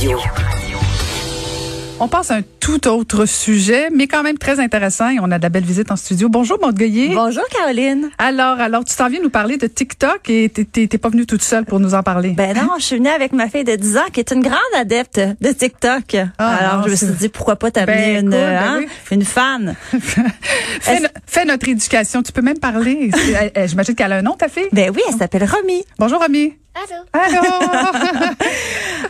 Radio. On passe à un tout autre sujet, mais quand même très intéressant. Et on a de la belle visite en studio. Bonjour, Maud Goyer. Bonjour, Caroline. Alors, alors, tu t'en viens nous parler de TikTok et t'es- pas venue toute seule pour nous en parler. Ben non, je suis venue avec ma fille de 10 ans qui est une grande adepte de TikTok. Ah, Alors, non, je me suis dit, pourquoi pas t'amener Ben, une, ben hein, oui. une fan. fais, est-ce- no- fais notre éducation. Tu peux même parler. J'imagine qu'elle a un nom, ta fille? Ben oui, elle s'appelle Romy. Bonjour, Ami. Allô? Alors,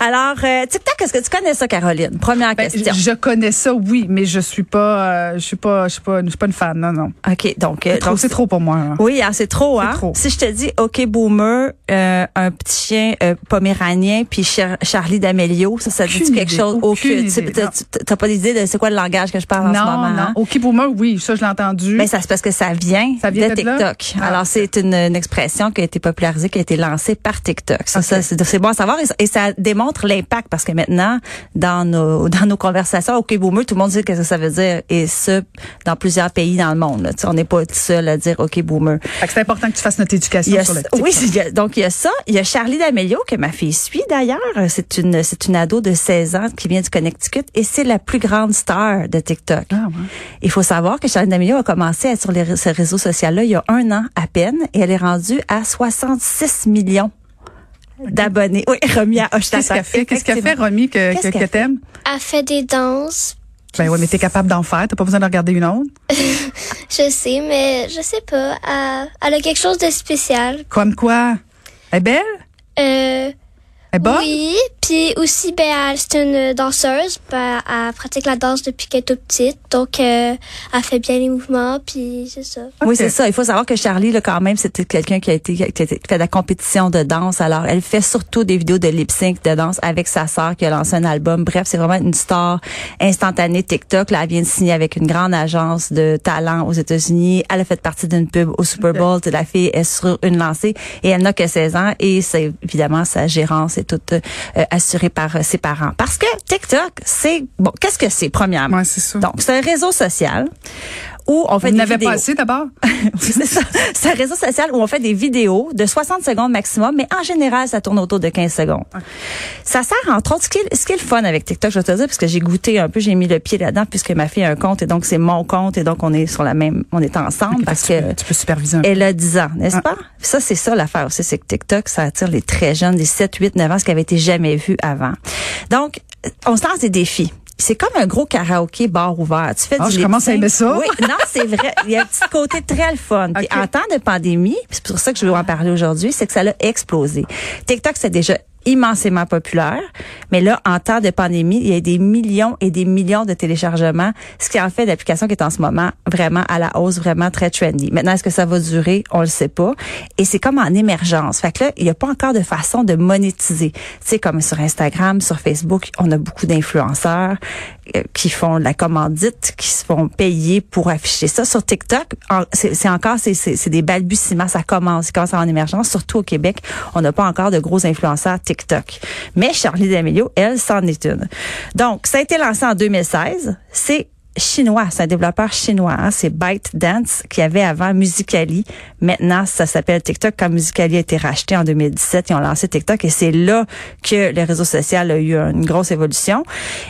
Alors, euh, TikTok, est-ce que tu connais ça, Caroline? Première Ben, question. je connais ça, oui, mais je suis pas, euh, je suis pas, je suis pas, je suis pas une fan. Non, non. OK, donc... euh, C'est trop, pour moi. hein. Oui, c'est trop, hein? trop. Si je te dis, OK, Boomer, euh, un petit chien euh, poméranien, puis Char- Charlie d'Amelio, ça, ça dit quelque idée, chose? aucune t'as- non. pas d'idée de c'est quoi le langage que je parle en ce Non, moment? non. hein? OK, Boomer, oui, ça, je l'ai entendu. Ben, ça c'est parce que ça vient, Ça vient de? TikTok. Ah. Alors c'est une, une expression qui a été popularisée, qui a été lancée par TikTok. Ça, ça, c'est bon à savoir et, et ça démontre l'impact parce que maintenant dans nos dans nos conversations, ok boomer, tout le monde sait ce que ça veut dire et ce dans plusieurs pays dans le monde. là. On n'est pas tout seul à dire ok boomer. C'est important que tu fasses notre éducation a, sur le oui, y a- donc il y a ça. Il y a Charlie D'Amelio que ma fille suit d'ailleurs. C'est une c'est une ado de 16 ans qui vient du Connecticut et c'est la plus grande star de TikTok. Ah, ouais. Il faut savoir que Charlie D'Amelio a commencé à être sur les, ce réseau social-là il y a un an à peine et elle est rendue à 66 millions d'abonnés. Oui, à Hochelaga. Qu'est-ce qu'elle fait? Qu'est-ce qu'elle fait. Romy, que, que t'aimes? Elle fait des danses. Ben oui, mais t'es capable d'en faire. T'as pas besoin de regarder une autre? Je sais, mais je sais pas. Elle, elle a quelque chose de spécial. Comme quoi? Elle est belle? Euh, Elle est bonne? oui, puis aussi, ben, c'est une danseuse. Ben, elle pratique la danse depuis qu'elle est toute petite. Donc, euh, elle fait bien les mouvements, puis c'est ça. Oui, c'est ça. Il faut savoir que Charlie, là, quand même, c'était quelqu'un qui a été, qui a été- qui fait de la compétition de danse. Alors, elle fait surtout des vidéos de lip sync de danse avec sa sœur qui a lancé un album. Bref, c'est vraiment une star instantanée TikTok. Là, elle vient de signer avec une grande agence de talent aux États-Unis. Elle a fait partie d'une pub au Super Bowl. La fille est sur une lancée et elle n'a que 16 ans et c'est évidemment sa gérance est toute euh, assurée par euh, ses parents. Parce que TikTok, c'est bon. Qu'est-ce que c'est premièrement? Ouais, c'est ça. Donc, c'est un réseau social où on fait On des vidéos. pas assez d'abord? C'est ça. C'est un réseau social où on fait des vidéos de 60 secondes maximum, mais en général, ça tourne autour de 15 secondes. Ça sert, entre autres, ce qui, est, ce qui est le fun avec TikTok, je vais te dire, parce que j'ai goûté un peu, j'ai mis le pied là-dedans, puisque ma fille a un compte, et donc c'est mon compte, et donc on est sur la même, on est ensemble, parce tu, que peux, tu peux superviser un peu. elle a 10 ans, n'est-ce Ah. pas? Ça, c'est ça l'affaire aussi, c'est que TikTok, ça attire les très jeunes, les 7, 8, 9 ans, ce qui avait été jamais vu avant. Donc, on se lance des défis. C'est comme un gros karaoké bar ouvert. Tu fais Ah, du je commence à aimer ça. Oui, non, c'est vrai. Il y a un petit côté très le fun. Puis Ok. en temps de pandémie, puis c'est pour ça que je veux en parler aujourd'hui, c'est que ça l'a explosé. TikTok, c'est déjà immensément populaire, mais là, en temps de pandémie, il y a des millions et des millions de téléchargements, ce qui en fait l'application qui est en ce moment vraiment à la hausse, vraiment très trendy. Maintenant, est-ce que ça va durer? On le sait pas. Et c'est comme en émergence. Fait que là, il n'y a pas encore de façon de monétiser. Sais, comme sur Instagram, sur Facebook, on a beaucoup d'influenceurs euh, qui font de la commandite, qui se font payer pour afficher ça. Sur TikTok, c'est c'est encore, c'est- c'est c'est des balbutiements, ça commence, ça commence en émergence, surtout au Québec. On n'a pas encore de gros influenceurs TikTok. Mais Charlie D'Amelio, elle, c'en est une. Donc, ça a été lancé en 2016. C'est chinois, c'est un développeur chinois, hein, c'est ByteDance qui avait avant Musicali. Maintenant, ça s'appelle TikTok quand Musicali a été racheté en 2017, ils ont lancé TikTok et c'est là que le réseau social a eu une grosse évolution.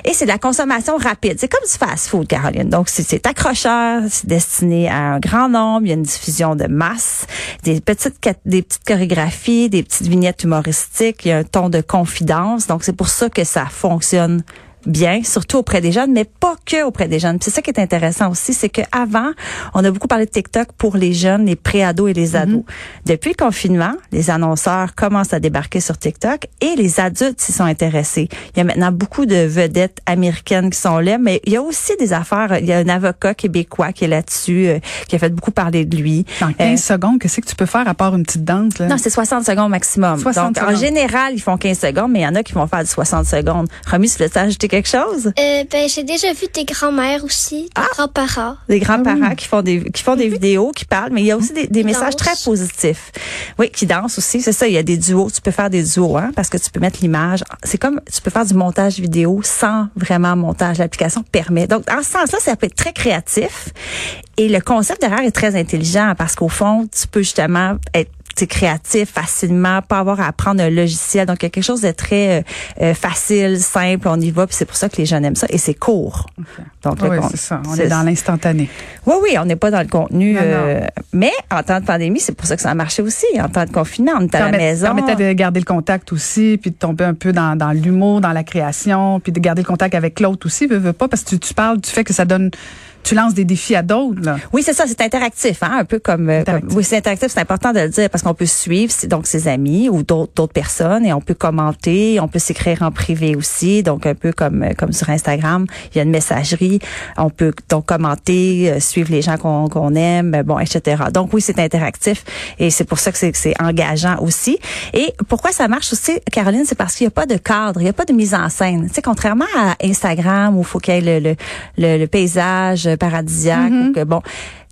Et c'est de la consommation rapide, c'est comme du fast-food Caroline. Donc c'est accrocheur, c'est destiné à un grand nombre, il y a une diffusion de masse, des petites des petites chorégraphies, des petites vignettes humoristiques, il y a un ton de confidence. Donc c'est pour ça que ça fonctionne bien, surtout auprès des jeunes, mais pas que auprès des jeunes. C'est ça qui est intéressant aussi, c'est que avant, on a beaucoup parlé de TikTok pour les jeunes, les pré-ados et les ados. Depuis le confinement, les annonceurs commencent à débarquer sur TikTok et les adultes s'y sont intéressés. Il y a maintenant beaucoup de vedettes américaines qui sont là, mais il y a aussi des affaires. Il y a un avocat québécois qui est là-dessus, euh, qui a fait beaucoup parler de lui. Dans 15 secondes, qu'est-ce que tu peux faire à part une petite danse? Là? Non, c'est 60 secondes maximum. 60 Donc, en général, ils font 15 secondes, mais il y en a qui vont faire du 60 secondes. Remis, ajouter quelque chose? Euh, ben, j'ai déjà vu des grands-mères aussi, des grands-parents. des grands-parents qui font des qui font des vidéos, qui parlent, mais il y a aussi des, messages dansent. très positifs. Oui, qui dansent aussi, c'est ça. Il y a des duos. Tu peux faire des duos, hein, parce que tu peux mettre l'image. C'est comme tu peux faire du montage vidéo sans vraiment montage. L'application permet. Donc, en ce sens-là, ça peut être très créatif. Et le concept derrière est très intelligent parce qu'au fond, tu peux justement être sais, créatif facilement, pas avoir à apprendre un logiciel. Donc, il y a quelque chose de très euh, euh, facile, simple, on y va, puis c'est pour ça que les jeunes aiment ça. Et c'est court. Donc, oui, c'est ça. On est dans l'instantané. Oui, oui, on n'est pas dans le contenu. Euh, mais en temps de pandémie, c'est pour ça que ça a marché aussi. En temps de confinement, on est à la maison. Ça permettait de garder le contact aussi, puis de tomber un peu dans, dans l'humour, dans la création, puis de garder le contact avec l'autre aussi. Veux, veux pas, parce que tu, tu parles du fait que ça donne tu lances des défis à d'autres. Oui, c'est ça, c'est interactif, hein, un peu comme, euh, oui, c'est interactif, c'est important de le dire parce qu'on peut suivre donc ses amis ou d'autres personnes et on peut commenter, on peut s'écrire en privé aussi, donc un peu comme euh, comme sur Instagram, il y a une messagerie, on peut donc commenter, euh, suivre les gens qu'on qu'on aime, bon, etc. Donc oui, c'est interactif et c'est pour ça que c'est engageant aussi. Et pourquoi ça marche aussi, Caroline, c'est parce qu'il n'y a pas de cadre, il n'y a pas de mise en scène. Tu sais, contrairement à Instagram où il faut qu'il y ait le, le, le paysage paradisiaque. Mm-hmm. que, bon,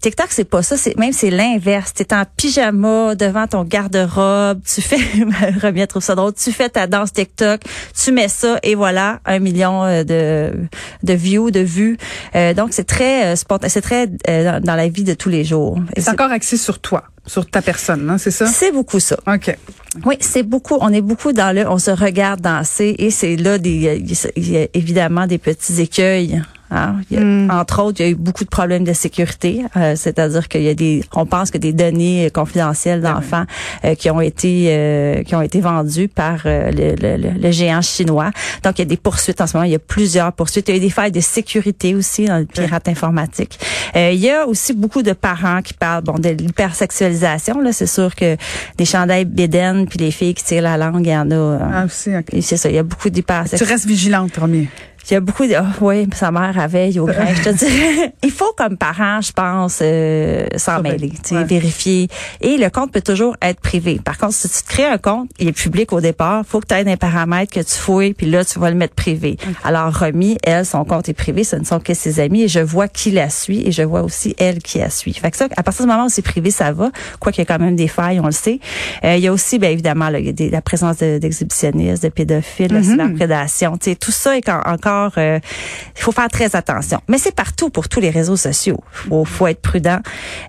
TikTok, c'est pas ça. C'est même c'est l'inverse. T'es en pyjama devant ton garde-robe. Tu fais, Remia trouve ça drôle. Tu fais ta danse TikTok. Tu mets ça et voilà un million euh, de de views, de vues. Euh, donc c'est très euh, c'est très dans la vie de tous les jours. C'est encore axé sur toi, sur ta personne, hein, c'est ça? C'est beaucoup ça. Ok. Oui, c'est beaucoup. On est beaucoup dans le. On se regarde danser et c'est là des. Il y a évidemment des petits écueils Hein? Hmm. Entre autres, il y a eu beaucoup de problèmes de sécurité, euh, c'est-à-dire qu'il y a des, on pense que des données confidentielles ben d'enfants euh, qui ont été euh, qui ont été vendues par le, le, le, géant chinois. Donc il y a des poursuites en ce moment. Il y a plusieurs poursuites. Il y a eu des failles de sécurité aussi dans le pirate informatique. il y a aussi beaucoup de parents qui parlent bon de l'hypersexualisation. Là, c'est sûr que des chandails bédaines puis les filles qui tirent la langue, il y en a. ah aussi. C'est ça. Il y a beaucoup d'hypersexualisation. Tu restes vigilante, Romy. Il y a beaucoup de oh, oui, sa mère avait au grain, je te dirais. Il faut comme parent, je pense, euh, s'en mêler, tu vérifier. Et le compte peut toujours être privé. Par contre, si tu te crées un compte, il est public au départ, faut que tu aies des paramètres que tu fouilles, puis là tu vas le mettre privé. Alors Romy, elle, son compte est privé, ce ne sont que ses amis et je vois qui la suit et je vois aussi elle qui la suit. Fait que ça, à partir du moment où c'est privé, ça va. Quoi qu'il y ait quand même des failles, on le sait. Euh, il y a aussi, bien évidemment, là, la présence d'exhibitionnistes, de, pédophiles, de mm-hmm. cyberprédation. Tu sais, tout ça est encore euh, il faut faire très attention. Mais c'est partout pour tous les réseaux sociaux. Faut, faut être prudent.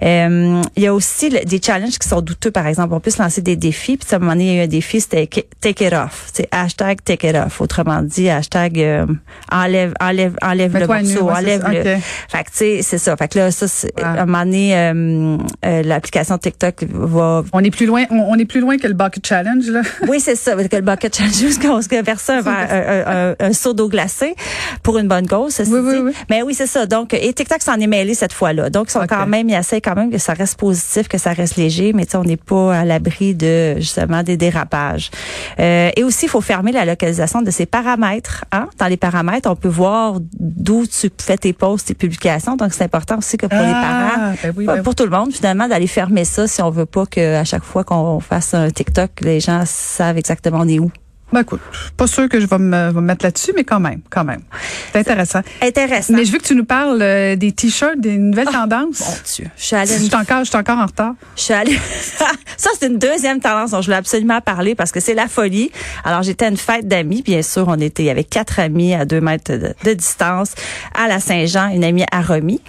Euh, il y a aussi des challenges qui sont douteux. Par exemple, on peut se lancer des défis. Puis à un moment donné, il y a un défi, c'était take it off. C'est hashtag take it off. Autrement dit, hashtag euh, enlève, enlève, enlève le morceau, enlève le. Fait que tu sais, c'est ça. Fait que là, ça, à un moment donné, l'application TikTok va. On est plus loin. On, est plus loin que le bucket challenge là. oui, c'est ça. Que le bucket challenge, jusqu'à ce que personne un, un, un, seau d'eau glacée pour une bonne cause. Oui, oui, oui. Mais oui, c'est ça. Donc, et TikTok s'en est mêlé cette fois-là. Donc, ils sont quand même, ils essayent quand même que ça reste positif, que ça reste léger, mais tu sais, on n'est pas à l'abri de justement des dérapages. Euh, et aussi, il faut fermer la localisation de ces paramètres. Hein? Dans les paramètres, on peut voir d'où tu fais tes posts, tes publications. Donc, c'est important aussi que pour les ah, parents, ben ben pour tout le monde, finalement, d'aller fermer ça si on veut pas que à chaque fois qu'on fasse un TikTok, les gens savent exactement on est où. Ben écoute, pas sûr que je vais me, mettre là-dessus, mais quand même, quand même. C'est intéressant. Intéressant. Mais je veux que tu nous parles euh, des t-shirts, des nouvelles ah, tendances. Mon Dieu. Je suis allée. Je suis encore, je suis encore en retard. Je suis allée. ça, c'est une deuxième tendance dont je voulais absolument parler parce que c'est la folie. Alors, j'étais à une fête d'amis, bien sûr. On était avec quatre amis à deux mètres de, distance à la Saint-Jean, une amie à Romy.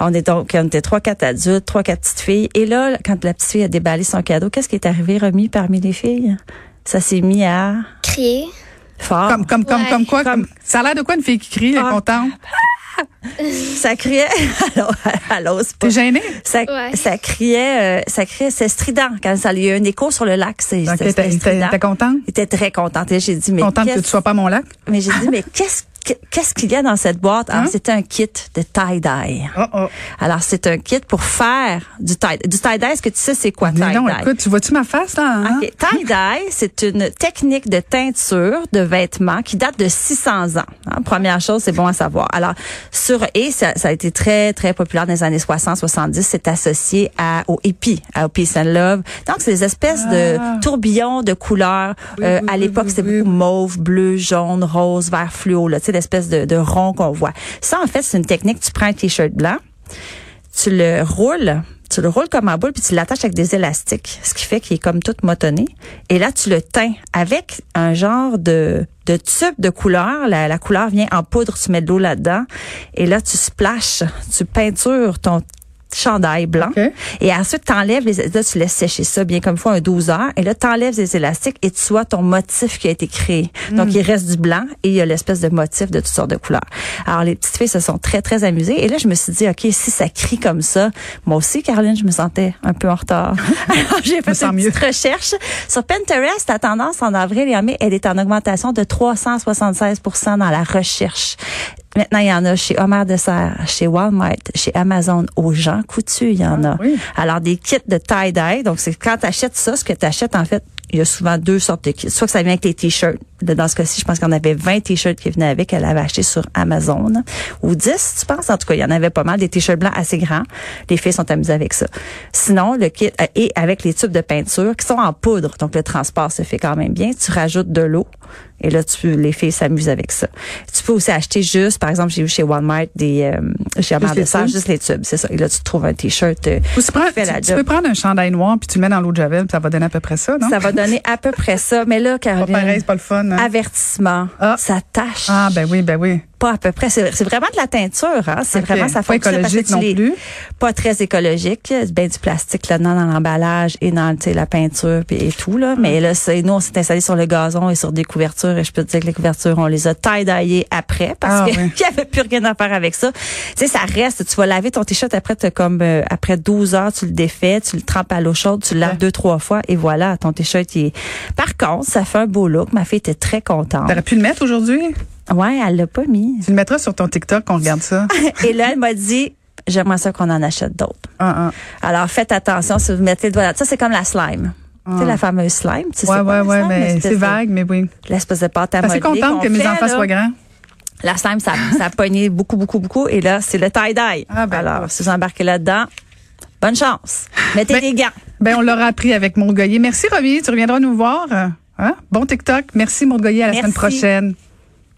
On est donc, on était trois, quatre adultes, trois, quatre petites filles. Et là, quand la petite fille a déballé son cadeau, qu'est-ce qui est arrivé, Romy, parmi les filles? ça s'est mis à crier. Fort. Comme comme comme comme quoi comme... ça a l'air de quoi une fille qui crie, elle est ah. contente? ça criait alors alors T'es gênée? Ça, ça criait euh, ça criait c'est strident quand ça il y a un écho sur le lac c'est T'es contente? J'étais très contente j'ai dit mais contente que tu sois pas mon lac? Mais j'ai dit mais qu'est-ce qu'est-ce qu'il y a dans cette boîte? Alors, hein? c'est un kit de tie-dye. Oh, oh. Alors, c'est un kit pour faire du tie-dye. Du tie-dye, est-ce que tu sais c'est quoi tie-dye? Non, écoute, tu vois-tu ma face, là? Hein? Tie-dye, c'est une technique de teinture de vêtements qui date de 600 ans. Hein? Première chose, c'est bon à savoir. Alors, sur, et ça, ça, a été très, très populaire dans les années 60, 70. C'est associé à, au hippie, au peace and love. Donc, c'est des espèces de ah. tourbillons de couleurs. euh, à l'époque, c'était beaucoup mauve, bleu, jaune, rose, vert fluo, là, tu sais, espèce de, rond qu'on voit. Ça, en fait, c'est une technique. Tu prends un t-shirt blanc, tu le roules, tu le roules comme un boule, puis tu l'attaches avec des élastiques, ce qui fait qu'il est comme tout motonné. Et là, tu le teins avec un genre de, de tube de couleur. La, la couleur vient en poudre, tu mets de l'eau là-dedans. Et là, tu splashes, tu peintures ton chandail blanc. Et ensuite, t'enlèves les, là, tu laisses sécher ça bien comme il faut un 12 heures. Et là, t'enlèves les élastiques et tu vois ton motif qui a été créé. Donc, il reste du blanc et il y a l'espèce de motif de toutes sortes de couleurs. Alors, les petites filles se sont très, très amusées. Et là, je me suis dit, OK, si ça crie comme ça, moi aussi, Caroline, je me sentais un peu en retard. Alors, j'ai fait une mieux. petite recherche. Sur Pinterest, la tendance en avril et en mai, elle est en augmentation de 376% dans la recherche. Maintenant, il y en a chez Homer Dessert, chez Walmart, chez Amazon, aux gens coutus, il y en a. oui. Alors, des kits de tie-dye. Donc, c'est quand tu achètes ça, ce que tu achètes, en fait, il y a souvent deux sortes de kits. Soit que ça vient avec les t-shirts. Dans ce cas-ci, je pense qu'on avait 20 t-shirts qui venaient avec. Elle avait acheté sur Amazon. Ou 10, tu penses? En tout cas, il y en avait pas mal. Des t-shirts blancs assez grands. Les filles sont amusées avec ça. Sinon, le kit, euh, et avec les tubes de peinture qui sont en poudre. Donc, le transport se fait quand même bien. Tu rajoutes de l'eau. Et là, tu, les filles s'amusent avec ça. Tu peux aussi acheter juste, par exemple, j'ai vu chez Walmart des, euh, chez Dessert, tubes? juste les tubes. C'est ça. Et là, tu trouves un t-shirt. euh, tu, prends- la tu- tu peux prendre un chandail noir puis tu le mets dans l'eau de javel, puis ça va donner à peu près ça, non? Ça va donner à peu près ça. Mais là, pas Caroline. pareil, c'est pas le fun. hein? Avertissement. Ah. Ça tâche. Ah, ben oui, ben oui. Pas à peu près. C'est vraiment de la teinture. Hein? C'est vraiment ça Pas fonctionne que écologique non plus. Pas très écologique. Il y a Ben du plastique là-dedans dans l'emballage et dans la peinture et tout là. Mais là, c'est nous on s'est installé sur le gazon et sur des couvertures et je peux te dire que les couvertures on les a taille après parce Ah, qu'il ouais. y avait plus rien à faire avec ça. Tu sais, ça reste. Tu vas laver ton t-shirt après comme euh, après 12 heures tu le défais, tu le trempes à l'eau chaude, tu le laves Ouais. deux trois fois et voilà ton t-shirt est. Par contre, ça fait un beau look. Ma fille était très contente. T'aurais pu le mettre aujourd'hui? Ouais, elle l'a pas mis. Tu le mettras sur ton TikTok qu'on regarde ça. Et là, elle m'a dit, j'aimerais ça qu'on en achète d'autres. Ah, ah. Alors, faites attention si vous mettez le doigt là. Ça, c'est comme la slime. Tu sais, la fameuse slime. Tu sais Ouais, quoi, ouais, ouais, slime? mais c'est vague, mais oui. L'espèce de pâte à Je suis modeler contente que mes fait, enfants là. soient grands. La slime, ça, ça a pogné beaucoup, beaucoup, beaucoup. Et là, c'est le tie-dye. Ah, ben, Alors, si vous embarquez là-dedans, bonne chance. Mettez Ben, des gants. Ben, on l'aura appris avec Mourgoyer. Merci, Romy. Tu reviendras nous voir. Hein? Bon TikTok. Merci, Mourgoyer. À la Merci. semaine prochaine.